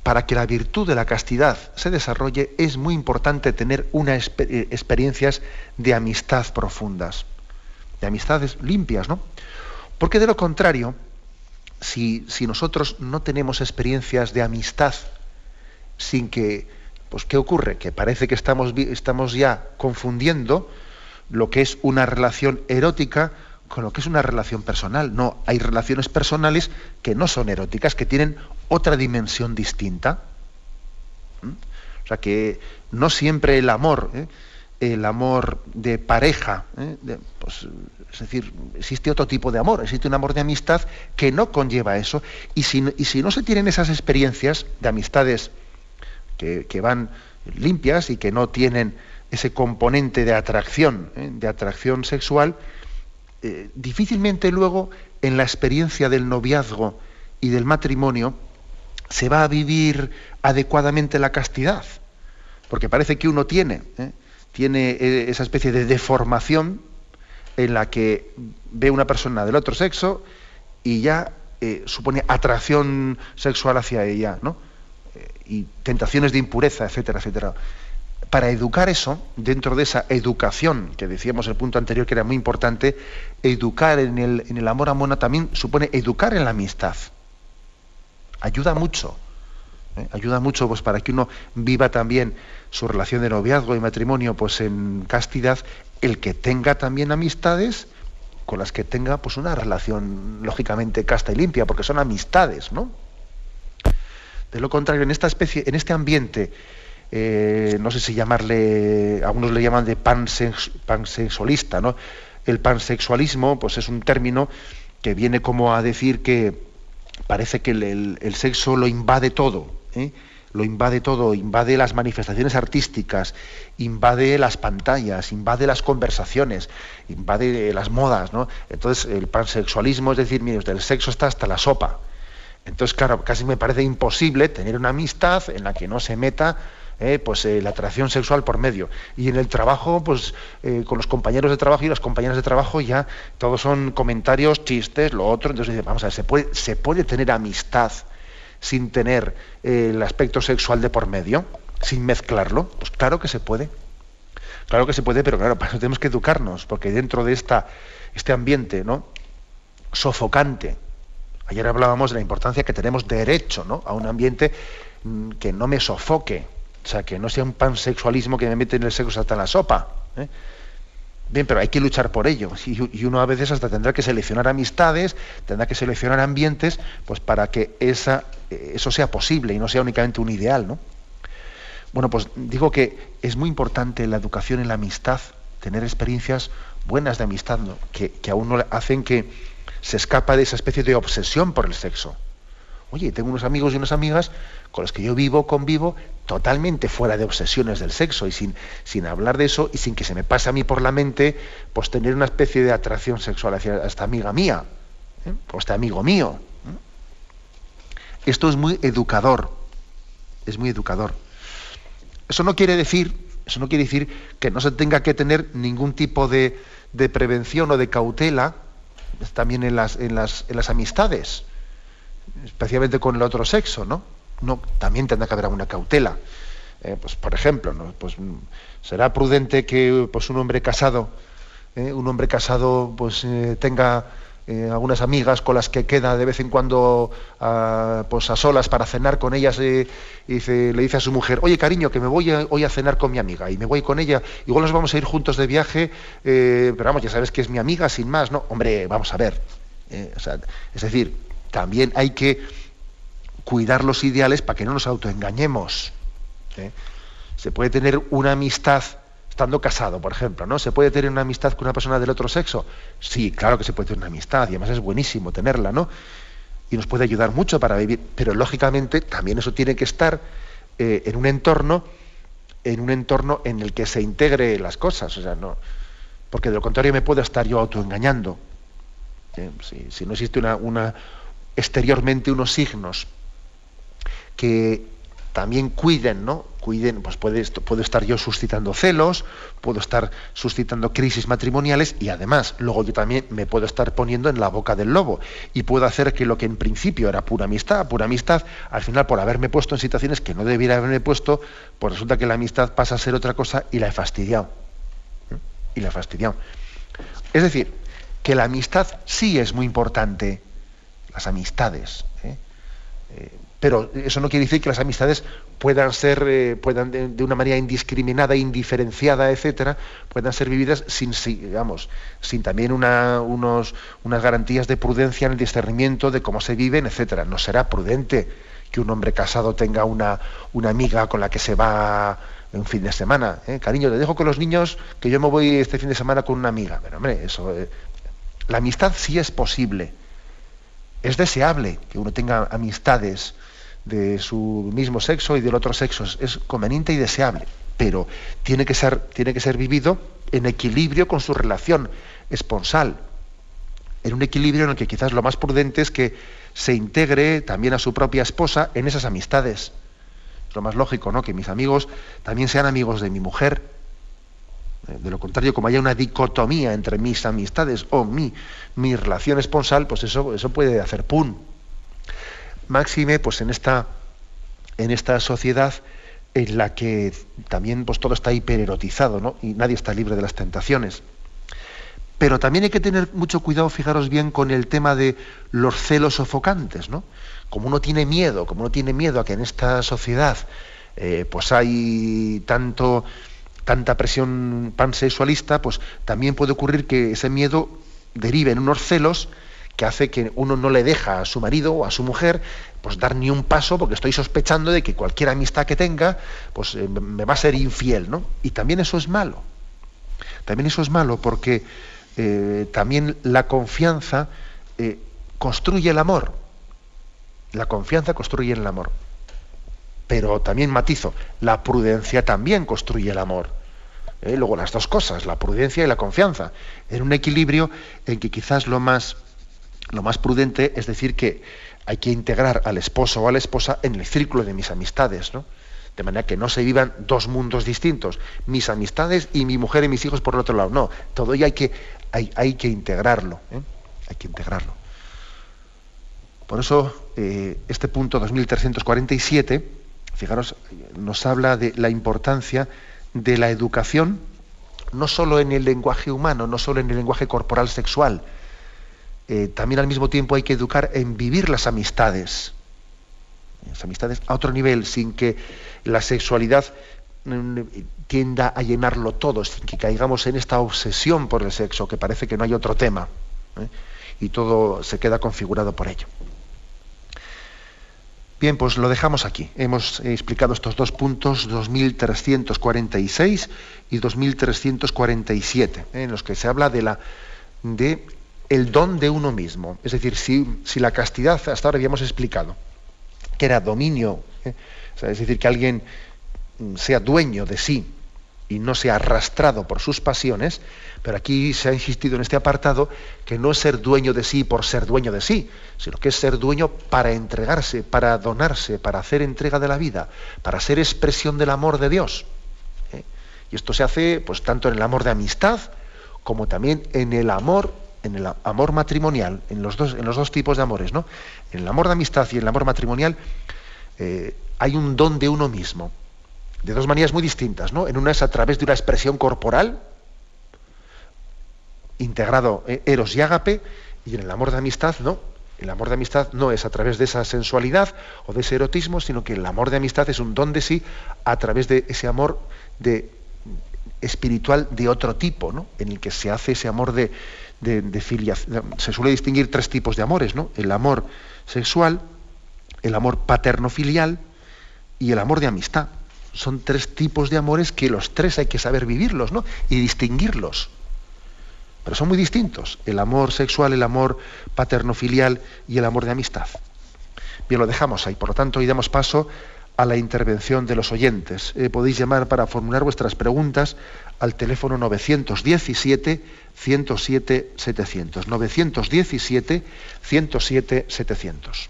para que la virtud de la castidad se desarrolle es muy importante tener unas eh, experiencias de amistad profundas, de amistades limpias, ¿no? Porque de lo contrario, si, si nosotros no tenemos experiencias de amistad sin que, pues ¿qué ocurre? Que parece que estamos, estamos ya confundiendo lo que es una relación erótica con lo que es una relación personal. No, hay relaciones personales que no son eróticas, que tienen otra dimensión distinta. ¿Mm? O sea que no siempre el amor, ¿eh? el amor de pareja, ¿eh? pues, es decir, existe otro tipo de amor, existe un amor de amistad que no conlleva eso. Y si, y si no se tienen esas experiencias de amistades que, que van limpias y que no tienen ese componente de atracción, ¿eh? de atracción sexual, eh, difícilmente luego en la experiencia del noviazgo y del matrimonio se va a vivir adecuadamente la castidad, porque parece que uno tiene, ¿eh? tiene esa especie de deformación en la que ve una persona del otro sexo y ya supone atracción sexual hacia ella, ¿no? y tentaciones de impureza, etcétera, etcétera. Para educar eso, dentro de esa educación, que decíamos el punto anterior que era muy importante, educar en el, en el amor a mona también supone educar en la amistad. Ayuda mucho. ¿eh? Ayuda mucho pues, para que uno viva también su relación de noviazgo y matrimonio pues, en castidad, el que tenga también amistades con las que tenga pues, una relación lógicamente casta y limpia, porque son amistades, ¿no? De lo contrario, en esta especie, en este ambiente, eh, no sé si llamarle, algunos le llaman de pansexualista, ¿no? El pansexualismo, pues es un término que viene como a decir que parece que el, sexo lo invade todo, ¿eh? lo invade todo, invade las manifestaciones artísticas, invade las pantallas, invade las conversaciones, invade las modas, ¿no? Entonces el pansexualismo es decir, mire, el sexo está hasta la sopa. Entonces, claro, casi me parece imposible tener una amistad en la que no se meta eh, pues, eh, la atracción sexual por medio. Y en el trabajo, pues eh, con los compañeros de trabajo y las compañeras de trabajo ya todos son comentarios, chistes, lo otro. Entonces, vamos a ver, ¿se puede, ¿se puede tener amistad sin tener el aspecto sexual de por medio? ¿Sin mezclarlo? Pues claro que se puede. Claro que se puede, pero claro, tenemos que educarnos, porque dentro de esta, este ambiente ¿no? sofocante, Ayer hablábamos de la importancia que tenemos derecho ¿no? a un ambiente mm, que no me sofoque, o sea, que no sea un pansexualismo que me mete en el sexo hasta la sopa. ¿eh? Bien, pero hay que luchar por ello. Y, uno a veces hasta tendrá que seleccionar amistades, tendrá que seleccionar ambientes, pues para que esa, eh, eso sea posible y no sea únicamente un ideal, ¿no? Bueno, pues digo que es muy importante la educación en la amistad, tener experiencias buenas de amistad, que, que a uno hacen que, se escapa de esa especie de obsesión por el sexo. Oye, tengo unos amigos y unas amigas con los que yo vivo, convivo, totalmente fuera de obsesiones del sexo y sin, sin hablar de eso y sin que se me pase a mí por la mente, pues tener una especie de atracción sexual hacia esta amiga mía, ¿eh? o este amigo mío. ¿eh? Esto es muy educador, es muy educador. Eso no quiere decir, eso no quiere decir que no se tenga que tener ningún tipo de, de prevención o de cautela también en las, en las, en las amistades, especialmente con el otro sexo, ¿no? También tendrá que haber alguna cautela. Eh, pues, por ejemplo, ¿no? pues, será prudente que pues, un hombre casado, eh, un hombre casado pues, eh, tenga algunas amigas con las que queda de vez en cuando a, pues a solas para cenar con ellas y le dice a su mujer, oye cariño, que me voy hoy a cenar con mi amiga y me voy con ella, igual nos vamos a ir juntos de viaje, pero vamos, ya sabes que es mi amiga sin más, ¿no? Hombre, vamos a ver. es decir, también hay que cuidar los ideales para que no nos autoengañemos. Se puede tener una amistad estando casado, por ejemplo, ¿no? ¿Se puede tener una amistad con una persona del otro sexo? Sí, claro que se puede tener una amistad y además es buenísimo tenerla, ¿no? Y nos puede ayudar mucho para vivir, pero lógicamente también eso tiene que estar eh, en un entorno, en un entorno en el que se integre las cosas, o sea, no, porque de lo contrario me puedo estar yo autoengañando. ¿eh? Si, no existe una exteriormente unos signos que también cuiden, ¿no? Cuiden, pues puede, puedo estar yo suscitando celos, puedo estar suscitando crisis matrimoniales y además luego yo también me puedo estar poniendo en la boca del lobo y puedo hacer que lo que en principio era pura amistad, pura amistad, al final por haberme puesto en situaciones que no debiera haberme puesto, pues resulta que la amistad pasa a ser otra cosa y la he fastidiado. ¿eh? Y la he fastidiado. Es decir, que la amistad sí es muy importante, las amistades. Pero eso no quiere decir que las amistades puedan ser, eh, puedan de, una manera indiscriminada, indiferenciada, etcétera, puedan ser vividas sin, digamos, sin también unas garantías de prudencia en el discernimiento de cómo se viven, etcétera. No será prudente que un hombre casado tenga una, una amiga con la que se va un fin de semana. ¿eh? Cariño, te dejo con los niños que yo me voy este fin de semana con una amiga. Pero hombre, eso, eh, la amistad sí es posible. Es deseable que uno tenga amistades de su mismo sexo y del otro sexo. Es conveniente y deseable, pero tiene que ser, tiene que ser vivido en equilibrio con su relación esponsal. En un equilibrio en el que quizás lo más prudente es que se integre también a su propia esposa en esas amistades. Es lo más lógico, ¿no? Que mis amigos también sean amigos de mi mujer. Eh, de lo contrario, como haya una dicotomía entre mis amistades o mi, mi relación esponsal, pues eso, eso puede hacer pum máxime pues en esta, en esta sociedad en la que también pues todo está hipererotizado ¿no? y nadie está libre de las tentaciones. Pero también hay que tener mucho cuidado, fijaros bien, con el tema de los celos sofocantes, ¿no? Como uno tiene miedo, como uno tiene miedo a que en esta sociedad eh, pues hay tanto, tanta presión pansexualista, pues también puede ocurrir que ese miedo derive en unos celos que hace que uno no le deja a su marido o a su mujer pues dar ni un paso porque estoy sospechando de que cualquier amistad que tenga pues eh, me va a ser infiel, ¿no? Y también eso es malo. También eso es malo porque eh, también la confianza eh, construye el amor. La confianza construye el amor. Pero también matizo, la prudencia también construye el amor. Luego las dos cosas, la prudencia y la confianza, en un equilibrio en que quizás lo más lo más prudente es decir que hay que integrar al esposo o a la esposa en el círculo de mis amistades, ¿no? De manera que no se vivan dos mundos distintos, mis amistades y mi mujer y mis hijos por el otro lado. No, todo ello hay que, hay, hay que integrarlo. ¿eh? Hay que integrarlo. Por eso, eh, este punto 2347, fijaros, nos habla de la importancia de la educación, no solo en el lenguaje humano, no solo en el lenguaje corporal sexual, eh, también al mismo tiempo hay que educar en vivir las amistades. Las amistades a otro nivel, sin que la sexualidad mm, tienda a llenarlo todo, sin que caigamos en esta obsesión por el sexo, que parece que no hay otro tema. ¿eh? Y todo se queda configurado por ello. Bien, pues lo dejamos aquí. Hemos explicado estos dos puntos, 2346 y 2347, ¿eh? en los que se habla de la de el don de uno mismo. Es decir, si, si la castidad hasta ahora habíamos explicado que era dominio, ¿eh? es decir, que alguien mm, sea dueño de sí y no sea arrastrado por sus pasiones, pero aquí se ha insistido en este apartado que no es ser dueño de sí por ser dueño de sí, sino que es ser dueño para entregarse, para donarse, para hacer entrega de la vida, para ser expresión del amor de Dios. ¿eh? Y esto se hace pues tanto en el amor de amistad como también en el amor en el amor matrimonial, en los dos, en los dos tipos de amores, ¿no? En el amor de amistad y en el amor matrimonial eh, hay un don de uno mismo, de dos maneras muy distintas, ¿no? En una es a través de una expresión corporal, integrado eh, eros y ágape, y en el amor de amistad no. El amor de amistad no es a través de esa sensualidad o de ese erotismo, sino que el amor de amistad es un don de sí a través de ese amor de, espiritual de otro tipo, ¿no? En el que se hace ese amor de, de, filiación. Se suele distinguir tres tipos de amores, ¿no? El amor sexual, el amor paterno-filial y el amor de amistad. Son tres tipos de amores que los tres hay que saber vivirlos, ¿no? Y distinguirlos. Pero son muy distintos. El amor sexual, el amor paterno-filial y el amor de amistad. Bien, lo dejamos ahí. Por lo tanto, hoy damos paso a la intervención de los oyentes. Eh, podéis llamar para formular vuestras preguntas al teléfono 917 107 700. 917 107 700.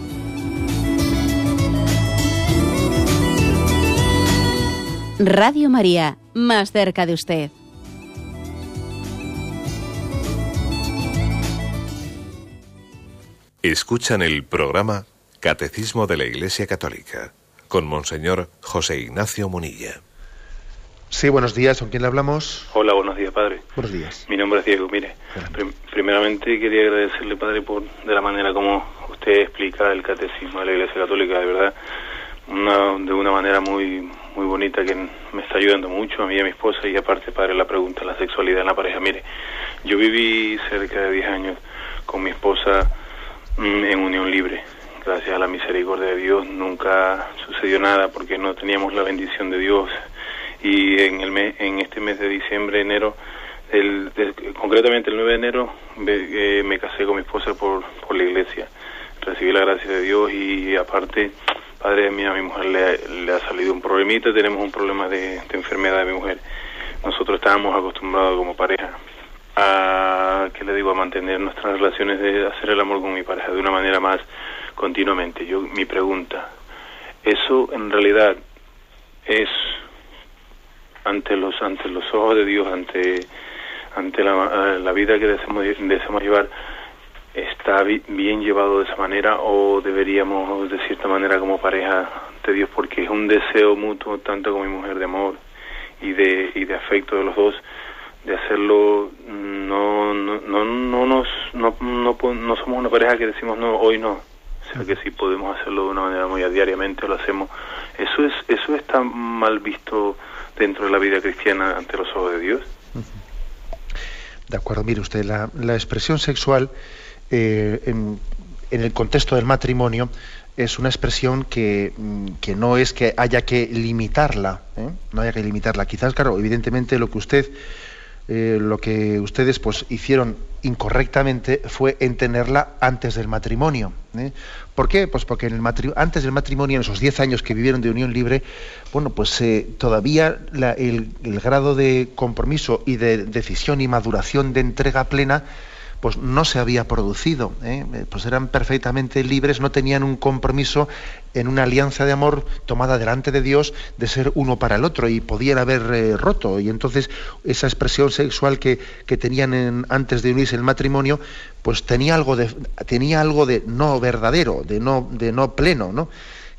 Radio María, más cerca de usted. Escuchan el programa Catecismo de la Iglesia Católica con Monseñor José Ignacio Munilla. Sí, buenos días. ¿Con quién le hablamos? Hola, buenos días, padre. Buenos días. Mi nombre es Diego. Mire, primeramente quería agradecerle, padre, por de la manera como usted explica el catecismo de la Iglesia Católica. De verdad, una, de una manera muy muy bonita que me está ayudando mucho a mí y a mi esposa. Y aparte, padre, la pregunta, la sexualidad en la pareja. Mire, yo viví cerca de 10 años con mi esposa mm, en unión libre gracias a la misericordia de Dios nunca sucedió nada porque no teníamos la bendición de Dios y en el en este mes de diciembre enero el, concretamente el 9 de enero eh, me, casé con mi esposa por, por la iglesia recibí la gracia de Dios y aparte padre mía a mi mujer le, ha salido un problemita tenemos un problema de, de enfermedad de mi mujer nosotros estábamos acostumbrados como pareja a que le digo a mantener nuestras relaciones de hacer el amor con mi pareja de una manera más continuamente. Yo mi pregunta, eso en realidad es ante los ante los ojos de Dios, ante ante la, la vida que deseamos, deseamos llevar, está bien llevado de esa manera o deberíamos de cierta manera como pareja ante Dios porque es un deseo mutuo tanto con mi mujer de amor y de y de afecto de los dos de hacerlo no no no no nos no, no, no somos una pareja que decimos no hoy no que si podemos hacerlo de una manera muy a diariamente lo hacemos. ¿Eso es eso está mal visto dentro de la vida cristiana ante los ojos de Dios? De acuerdo, mire usted, la, la expresión sexual eh, en, el contexto del matrimonio es una expresión que, mm, no es que haya que limitarla, ¿eh? no haya que limitarla. Quizás, claro, evidentemente lo que usted eh, lo que ustedes pues hicieron incorrectamente fue entenderla antes del matrimonio. ¿Por qué? Pues porque en el antes del matrimonio, en esos 10 años que vivieron de unión libre, bueno, pues todavía el, el, grado de compromiso y de decisión y maduración de entrega plena pues no se había producido, ¿eh? pues eran perfectamente libres, no tenían un compromiso en una alianza de amor tomada delante de Dios de ser uno para el otro y podían haber eh, roto y entonces esa expresión sexual que, tenían antes de unirse el matrimonio pues tenía algo de tenía algo de no verdadero, de no de no pleno, ¿no?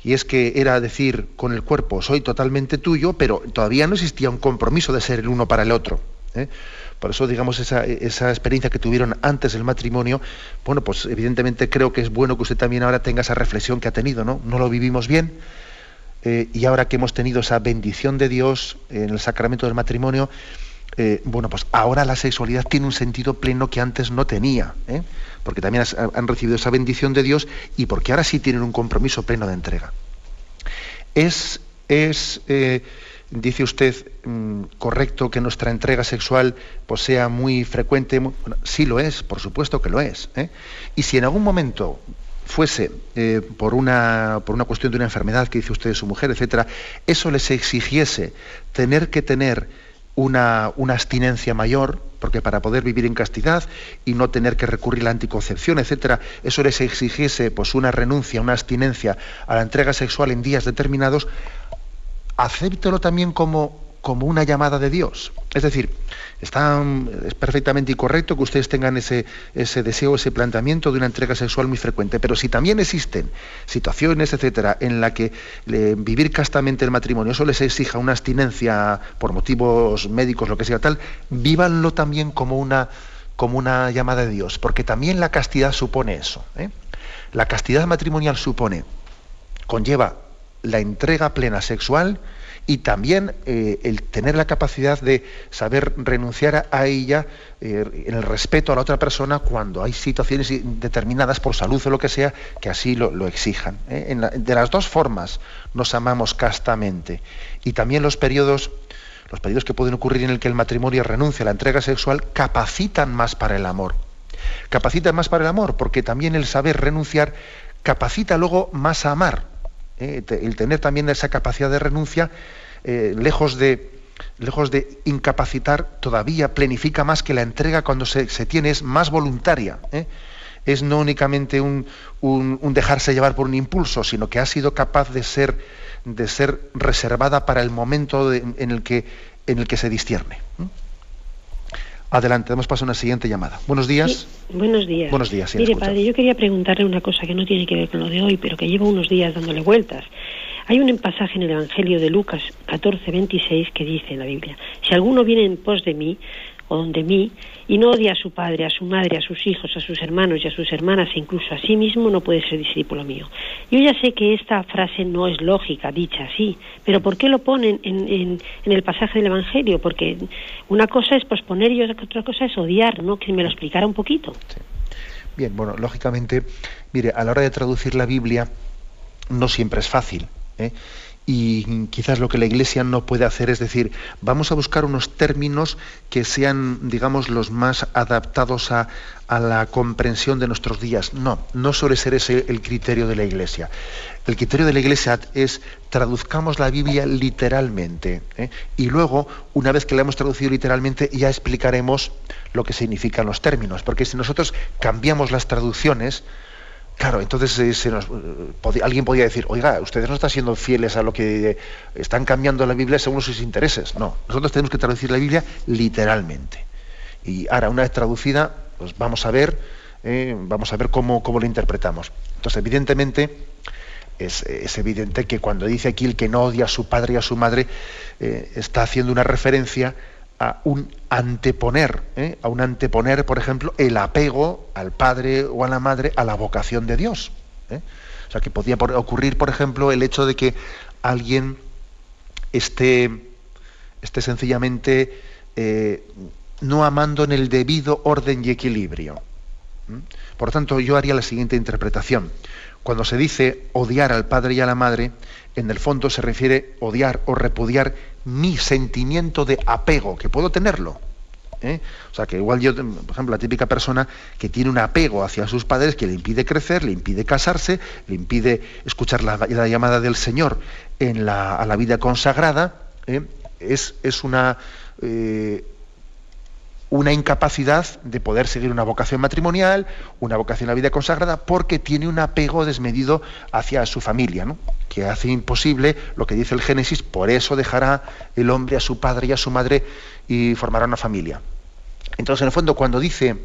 Y es que era decir con el cuerpo soy totalmente tuyo, pero todavía no existía un compromiso de ser el uno para el otro. ¿eh? Por eso, digamos, esa, experiencia que tuvieron antes del matrimonio, bueno, pues evidentemente creo que es bueno que usted también ahora tenga esa reflexión que ha tenido, ¿no? No lo vivimos bien, eh, y ahora que hemos tenido esa bendición de Dios en el sacramento del matrimonio, eh, bueno, pues ahora la sexualidad tiene un sentido pleno que antes no tenía, ¿eh? porque también han recibido esa bendición de Dios y porque ahora sí tienen un compromiso pleno de entrega. Es, es dice usted mm, correcto que nuestra entrega sexual pues, sea muy frecuente. sí lo es, por supuesto que lo es. ¿eh? Y si en algún momento fuese eh, por, una, por una cuestión de una enfermedad que dice usted de su mujer, etcétera, eso les exigiese tener que tener una, una, abstinencia mayor, porque para poder vivir en castidad y no tener que recurrir a la anticoncepción, etcétera, eso les exigiese pues una renuncia, una abstinencia a la entrega sexual en días determinados, acéptelo también como, como una llamada de Dios. Es decir, es perfectamente incorrecto que ustedes tengan ese, ese deseo, ese planteamiento de una entrega sexual muy frecuente, pero si también existen situaciones, etcétera, en la que vivir castamente el matrimonio, eso les exija una abstinencia por motivos médicos, lo que sea tal, vívanlo también como una, como una llamada de Dios, porque también la castidad supone eso. ¿eh? La castidad matrimonial supone, conlleva la entrega plena sexual y también eh, el tener la capacidad de saber renunciar a, ella eh, en el respeto a la otra persona cuando hay situaciones determinadas por salud o lo que sea que así lo, exijan. ¿eh? de las dos formas nos amamos castamente y también los periodos los periodos que pueden ocurrir en el que el matrimonio renuncia a la entrega sexual capacitan más para el amor. Capacitan más para el amor porque también el saber renunciar capacita luego más a amar ¿eh? el tener también esa capacidad de renuncia, eh, lejos, de, lejos de incapacitar, todavía planifica más que la entrega cuando se, tiene, es más voluntaria. ¿eh? Es no únicamente un, dejarse llevar por un impulso, sino que ha sido capaz de ser, de ser reservada para el momento en, el que, en el que se distierne. Adelante, damos paso a una siguiente llamada. Buenos días. buenos días. Buenos días. Mire, padre, yo quería preguntarle una cosa que no tiene que ver con lo de hoy, pero que llevo unos días dándole vueltas. Hay un pasaje en el Evangelio de Lucas 14, 26 que dice en la Biblia, si alguno viene en pos de mí, o donde mí y no odia a su padre, a su madre, a sus hijos, a sus hermanos y a sus hermanas e incluso a sí mismo, no puede ser discípulo mío. Yo ya sé que esta frase no es lógica, dicha así, pero ¿por qué lo ponen en, en, el pasaje del Evangelio? Porque una cosa es posponer y otra cosa es odiar, ¿no? Que me lo explicara un poquito. Bien, bueno, lógicamente, mire, a la hora de traducir la Biblia no siempre es fácil. ¿eh? Y quizás lo que la Iglesia no puede hacer es decir, vamos a buscar unos términos que sean, digamos, los más adaptados a, la comprensión de nuestros días. No, no suele ser ese el criterio de la Iglesia. El criterio de la Iglesia es traduzcamos la Biblia literalmente ¿eh? y luego, una vez que la hemos traducido literalmente, ya explicaremos lo que significan los términos, porque si nosotros cambiamos las traducciones, Claro, entonces eh, eh, alguien podría decir, oiga, ustedes no están siendo fieles a lo que están cambiando la Biblia según sus intereses. No, nosotros tenemos que traducir la Biblia literalmente. Y ahora, una vez traducida, pues vamos a ver, eh, vamos a ver cómo, lo interpretamos. Entonces, evidentemente, es, evidente que cuando dice aquí el que no odia a su padre y a su madre, está haciendo una referencia a un anteponer, ¿eh? a un anteponer, por ejemplo, el apego al padre o a la madre a la vocación de Dios. ¿eh? O sea, que podía ocurrir, por ejemplo, el hecho de que alguien esté, esté sencillamente eh, no amando en el debido orden y equilibrio. Por tanto, yo haría la siguiente interpretación. Cuando se dice odiar al padre y a la madre, en el fondo se refiere odiar o repudiar mi sentimiento de apego, que puedo tenerlo. ¿eh? O sea, que igual yo, por ejemplo, la típica persona que tiene un apego hacia sus padres que le impide crecer, le impide casarse, le impide escuchar la, llamada del Señor en la, a la vida consagrada, ¿eh? es, es, una, eh, una incapacidad de poder seguir una vocación matrimonial, una vocación a la vida consagrada, porque tiene un apego desmedido hacia su familia, ¿no? Que hace imposible lo que dice el Génesis, por eso dejará el hombre a su padre y a su madre y formará una familia. Entonces, en el fondo, cuando dice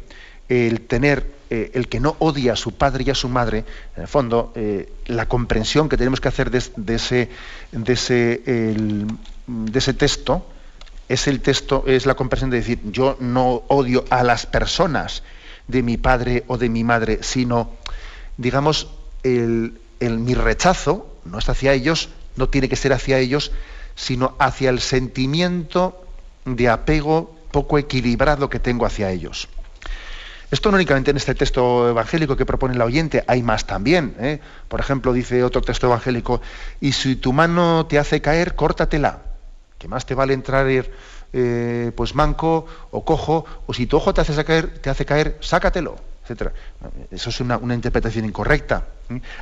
el tener, eh, el que no odia a su padre y a su madre, en el fondo, eh, la comprensión que tenemos que hacer de, ese, de, ese, de ese texto, es el texto, es la comprensión de decir, yo no odio a las personas de mi padre o de mi madre, sino, digamos, el, mi rechazo no es hacia ellos, no tiene que ser hacia ellos, sino hacia el sentimiento de apego poco equilibrado que tengo hacia ellos. Esto no únicamente en este texto evangélico que propone el oyente, hay más también. ¿eh? Por ejemplo, dice otro texto evangélico, y si tu mano te hace caer, córtatela que más te vale entrar eh, pues manco o cojo, o si tu ojo te hace caer, te hace caer, sácatelo, Eso es una, interpretación incorrecta.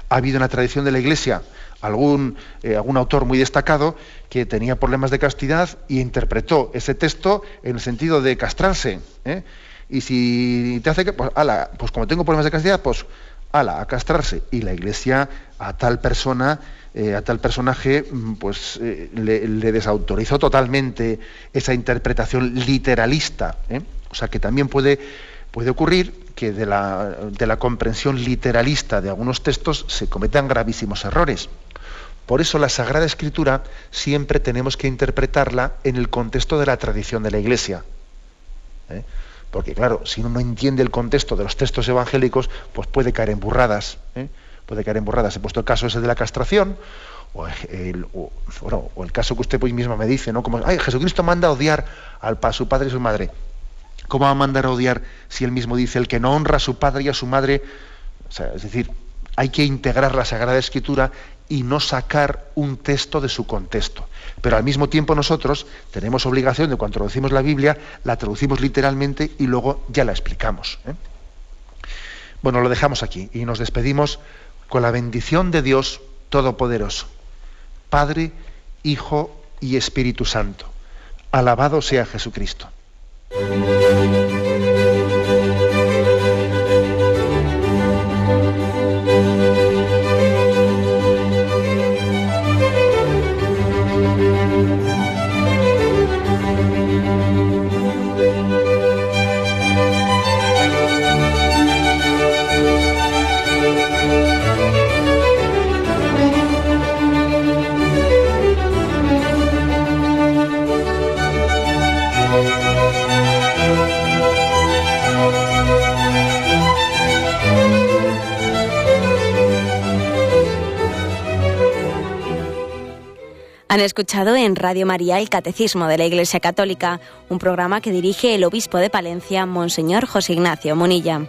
Ha habido en la tradición de la Iglesia algún, eh, algún autor muy destacado que tenía problemas de castidad y interpretó ese texto en el sentido de castrarse. ¿eh? Y si te hace que, pues, ala, pues como tengo problemas de castidad, pues ala, a castrarse. Y la Iglesia a tal persona eh, a tal personaje, mm, pues eh, le, desautorizó totalmente esa interpretación literalista. ¿eh? O sea que también puede, puede ocurrir que de la, comprensión literalista de algunos textos se cometan gravísimos errores. Por eso la Sagrada Escritura siempre tenemos que interpretarla en el contexto de la tradición de la Iglesia. Porque claro, si uno no entiende el contexto de los textos evangélicos, pues puede caer en burradas puede caer en borradas. He puesto el caso ese de la castración, o el, o, el caso que usted pues misma me dice, ¿no? Como, ay, Jesucristo manda a odiar a su padre y su madre. ¿Cómo va a mandar a odiar si él mismo dice, el que no honra a su padre y a su madre, es decir, hay que integrar la Sagrada Escritura y no sacar un texto de su contexto. Pero al mismo tiempo nosotros tenemos obligación de cuando traducimos la Biblia, la traducimos literalmente y luego ya la explicamos. ¿eh? Bueno, lo dejamos aquí y nos despedimos con la bendición de Dios Todopoderoso, Padre, Hijo y Espíritu Santo. Alabado sea Jesucristo. Thank you. Han escuchado en Radio María el Catecismo de la Iglesia Católica, un programa que dirige el obispo de Palencia, Monseñor José Ignacio Monilla.